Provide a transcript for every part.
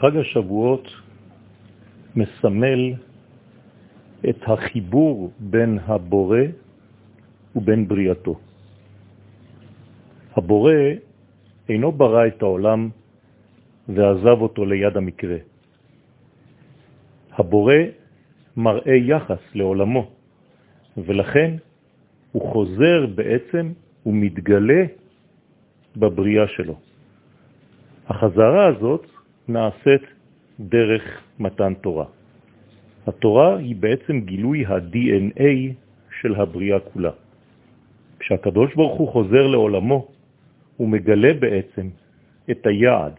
חג השבועות מסמל את החיבור בין הבורא ובין בריאתו. הבורא אינו ברא את העולם ועזב אותו ליד המקרה. הבורא מראה יחס לעולמו, ולכן הוא חוזר בעצם ומתגלה בבריאה שלו. החזרה הזאת נעשית דרך מתן תורה. התורה היא בעצם גילוי ה-DNA של הבריאה כולה. כשהקדוש ברוך הוא חוזר לעולמו, הוא מגלה בעצם את היעד,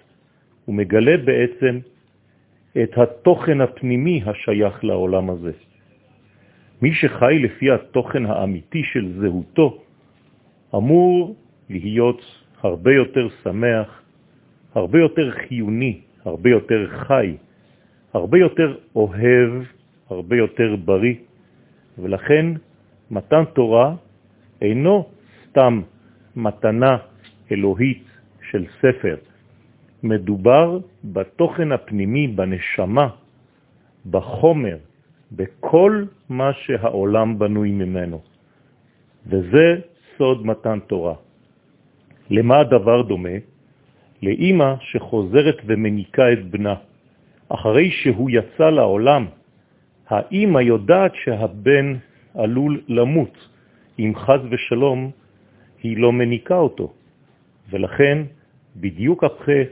הוא מגלה בעצם את התוכן הפנימי השייך לעולם הזה. מי שחי לפי התוכן האמיתי של זהותו, אמור להיות הרבה יותר שמח, הרבה יותר חיוני, הרבה יותר חי, הרבה יותר אוהב, הרבה יותר בריא, ולכן מתן תורה אינו סתם מתנה אלוהית של ספר, מדובר בתוכן הפנימי, בנשמה, בחומר, בכל מה שהעולם בנוי ממנו. וזה סוד מתן תורה. למה הדבר דומה? לאימא שחוזרת ומניקה את בנה. אחרי שהוא יצא לעולם, האימא יודעת שהבן עלול למות, אם חז ושלום היא לא מניקה אותו. ולכן, בדיוק אחרי